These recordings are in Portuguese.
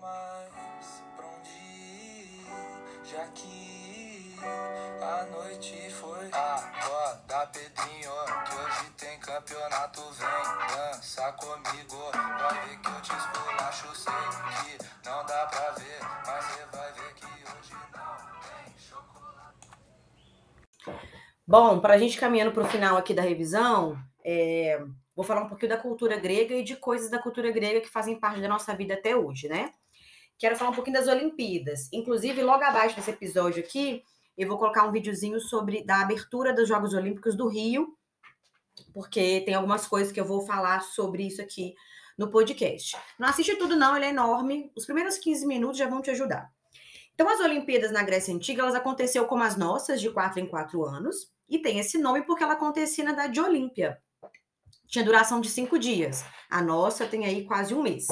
mais pra onde ir, já que a noite foi. Acorda, Pedrinho, que hoje tem campeonato. Vem dança comigo, vai ver que eu te esculacho. Sei que não dá pra ver, mas você vai ver que hoje não tem chocolate. Bom, para a gente caminhando para o final aqui da revisão, é, vou falar um pouquinho da cultura grega e de coisas da cultura grega que fazem parte da nossa vida até hoje, né? Quero falar um pouquinho das Olimpíadas. Inclusive, logo abaixo desse episódio aqui, eu vou colocar um videozinho sobre da abertura dos Jogos Olímpicos do Rio, porque tem algumas coisas que eu vou falar sobre isso aqui no podcast. Não assiste tudo não, ele é enorme. Os primeiros 15 minutos já vão te ajudar. Então, as Olimpíadas na Grécia Antiga, elas aconteceram como as nossas, de quatro em quatro anos, e tem esse nome porque ela acontecia na idade de Olímpia. Tinha duração de cinco dias. A nossa tem aí quase um mês.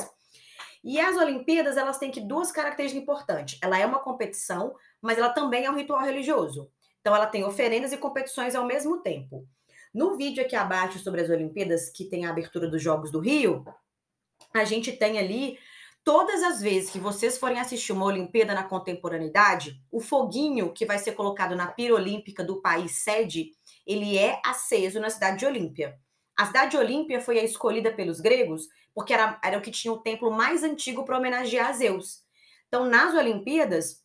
E as Olimpíadas, elas têm que duas características importantes. Ela é uma competição, mas ela também é um ritual religioso. Então, ela tem oferendas e competições ao mesmo tempo. No vídeo aqui abaixo sobre as Olimpíadas, que tem a abertura dos Jogos do Rio, a gente tem ali todas as vezes que vocês forem assistir uma Olimpíada na contemporaneidade, o foguinho que vai ser colocado na pira olímpica do país sede, ele é aceso na cidade de Olímpia. A cidade de Olímpia foi a escolhida pelos gregos porque era, era o que tinha o templo mais antigo para homenagear Zeus. Então, nas Olimpíadas,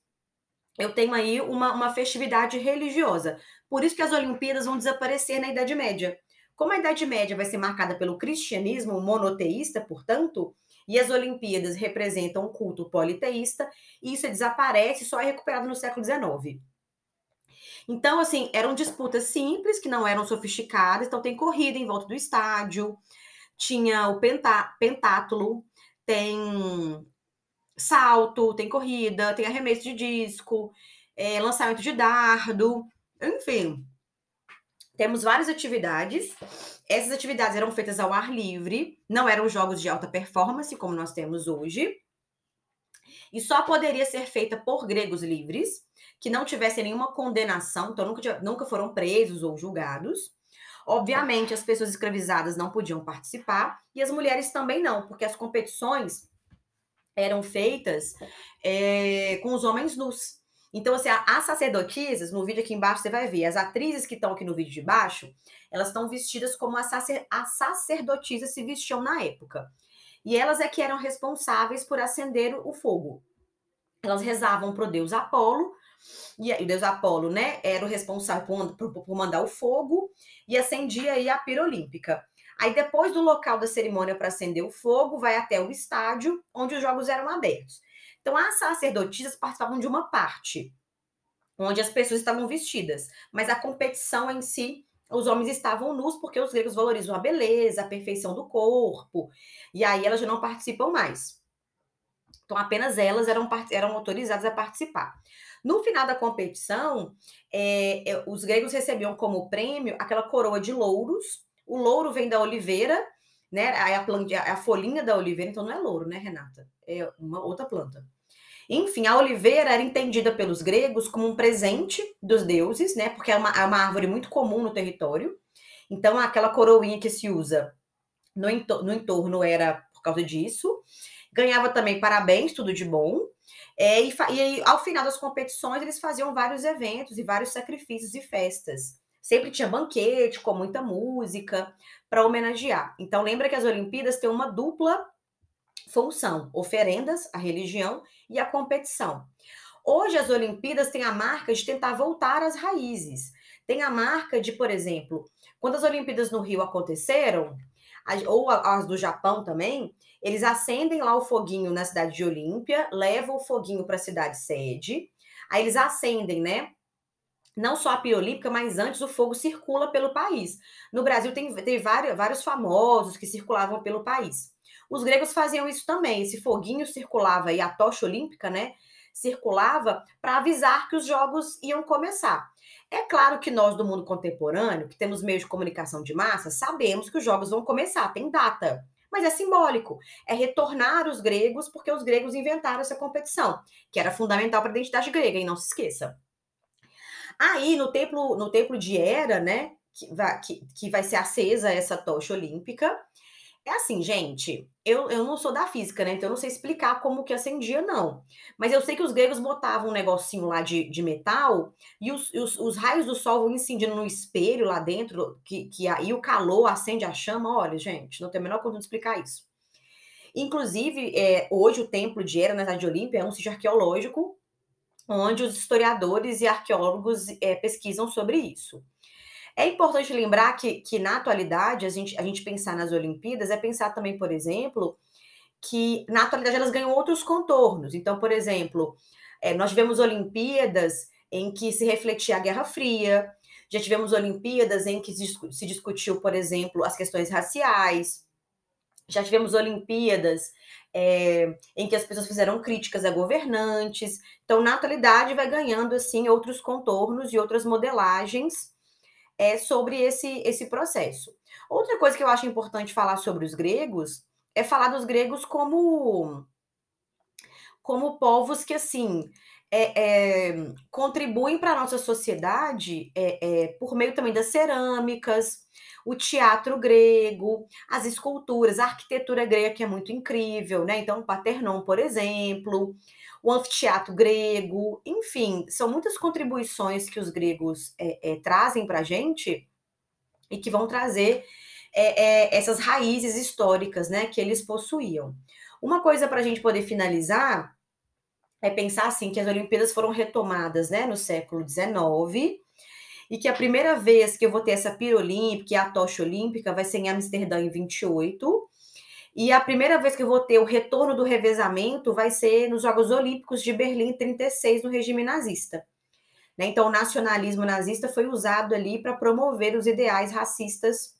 eu tenho aí uma, uma festividade religiosa. Por isso que as Olimpíadas vão desaparecer na Idade Média. Como a Idade Média vai ser marcada pelo cristianismo monoteísta, portanto, e as Olimpíadas representam um culto politeísta, isso desaparece só é recuperado no século XIX. Então, assim, eram disputas simples, que não eram sofisticadas, então tem corrida em volta do estádio, tinha o pentá, pentátulo, tem salto, tem corrida, tem arremesso de disco, é, lançamento de dardo, enfim. Temos várias atividades. Essas atividades eram feitas ao ar livre, não eram jogos de alta performance, como nós temos hoje. E só poderia ser feita por gregos livres, que não tivessem nenhuma condenação, então nunca, nunca foram presos ou julgados. Obviamente, as pessoas escravizadas não podiam participar e as mulheres também não, porque as competições eram feitas é, com os homens nus. Então, assim, as sacerdotisas, no vídeo aqui embaixo você vai ver, as atrizes que estão aqui no vídeo de baixo, elas estão vestidas como as, sacer, as sacerdotisas se vestiam na época. E elas é que eram responsáveis por acender o fogo. Elas rezavam para o deus Apolo, e o deus Apolo, né, era o responsável por, por, mandar o fogo e acendia aí a pira olímpica. Aí depois do local da cerimônia para acender o fogo, vai até o estádio onde os jogos eram abertos. Então as sacerdotisas participavam de uma parte onde as pessoas estavam vestidas, mas a competição em si os homens estavam nus porque os gregos valorizam a beleza, a perfeição do corpo, e aí elas já não participam mais. Então, apenas elas eram, eram autorizadas a participar. No final da competição, é, é, os gregos recebiam como prêmio aquela coroa de louros. O louro vem da oliveira, né? A, a, a folhinha da oliveira, então não é louro, né, Renata? É uma outra planta. Enfim, a oliveira era entendida pelos gregos como um presente dos deuses, né? Porque é uma, é uma árvore muito comum no território. Então, aquela coroinha que se usa no, entor no entorno era por causa disso. Ganhava também parabéns, tudo de bom. É, e, e ao final das competições, eles faziam vários eventos e vários sacrifícios e festas. Sempre tinha banquete com muita música para homenagear. Então, lembra que as Olimpíadas têm uma dupla função: oferendas, a religião e a competição. Hoje, as Olimpíadas têm a marca de tentar voltar às raízes. Tem a marca de, por exemplo, quando as Olimpíadas no Rio aconteceram, ou as do Japão também, eles acendem lá o foguinho na cidade de Olímpia, levam o foguinho para a cidade sede, aí eles acendem, né? Não só a pia olímpica, mas antes o fogo circula pelo país. No Brasil tem, tem vários, vários famosos que circulavam pelo país. Os gregos faziam isso também. Esse foguinho circulava e a tocha olímpica, né? Circulava para avisar que os jogos iam começar. É claro que nós do mundo contemporâneo, que temos meios de comunicação de massa, sabemos que os jogos vão começar, tem data. Mas é simbólico, é retornar os gregos, porque os gregos inventaram essa competição, que era fundamental para a identidade grega, e não se esqueça. Aí, no templo, no templo de Hera, né, que vai, que, que vai ser acesa essa tocha olímpica, É assim, gente, eu, eu não sou da física, né? Então eu não sei explicar como que acendia, não. Mas eu sei que os gregos botavam um negocinho lá de, de metal e os, os, os raios do sol vão incidindo no espelho lá dentro, que, que aí o calor acende a chama. Olha, gente, não tem a menor condição de explicar isso. Inclusive, é, hoje o templo de Hera, na cidade de Olímpia, é um sítio arqueológico onde os historiadores e arqueólogos é, pesquisam sobre isso. É importante lembrar que, que na atualidade, a gente, a gente pensar nas Olimpíadas é pensar também, por exemplo, que na atualidade elas ganham outros contornos. Então, por exemplo, é, nós tivemos Olimpíadas em que se refletia a Guerra Fria, já tivemos Olimpíadas em que se discutiu, por exemplo, as questões raciais, já tivemos Olimpíadas é, em que as pessoas fizeram críticas a governantes. Então, na atualidade, vai ganhando assim outros contornos e outras modelagens é, sobre esse, esse processo. Outra coisa que eu acho importante falar sobre os gregos é falar dos gregos como como povos que assim é, é, contribuem para a nossa sociedade é, por meio também das cerâmicas, o teatro grego, as esculturas, a arquitetura grega que é muito incrível, né? Então, o Paternon, por exemplo, o anfiteatro grego, enfim, são muitas contribuições que os gregos é, é, trazem para a gente e que vão trazer é, é, essas raízes históricas, né, que eles possuíam. Uma coisa para a gente poder finalizar é pensar assim que as Olimpíadas foram retomadas, né, no século XIX e que a primeira vez que eu vou ter essa pira olímpica e a tocha olímpica vai ser em Amsterdã em 28. E a primeira vez que eu vou ter o retorno do revezamento vai ser nos Jogos Olímpicos de Berlim em 36, no regime nazista. Né? Então, o nacionalismo nazista foi usado ali para promover os ideais racistas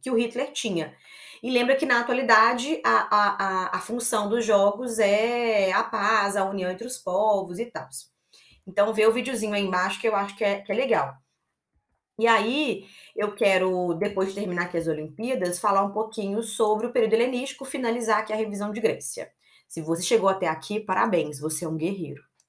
que o Hitler tinha. E lembra que, na atualidade, a, a, a, função dos jogos é a paz, a união entre os povos e tal. Então, vê o videozinho aí embaixo que eu acho que é, que é legal. E aí, eu quero, depois de terminar aqui as Olimpíadas, falar um pouquinho sobre o período helenístico, finalizar aqui a revisão de Grécia. Se você chegou até aqui, parabéns, você é um guerreiro.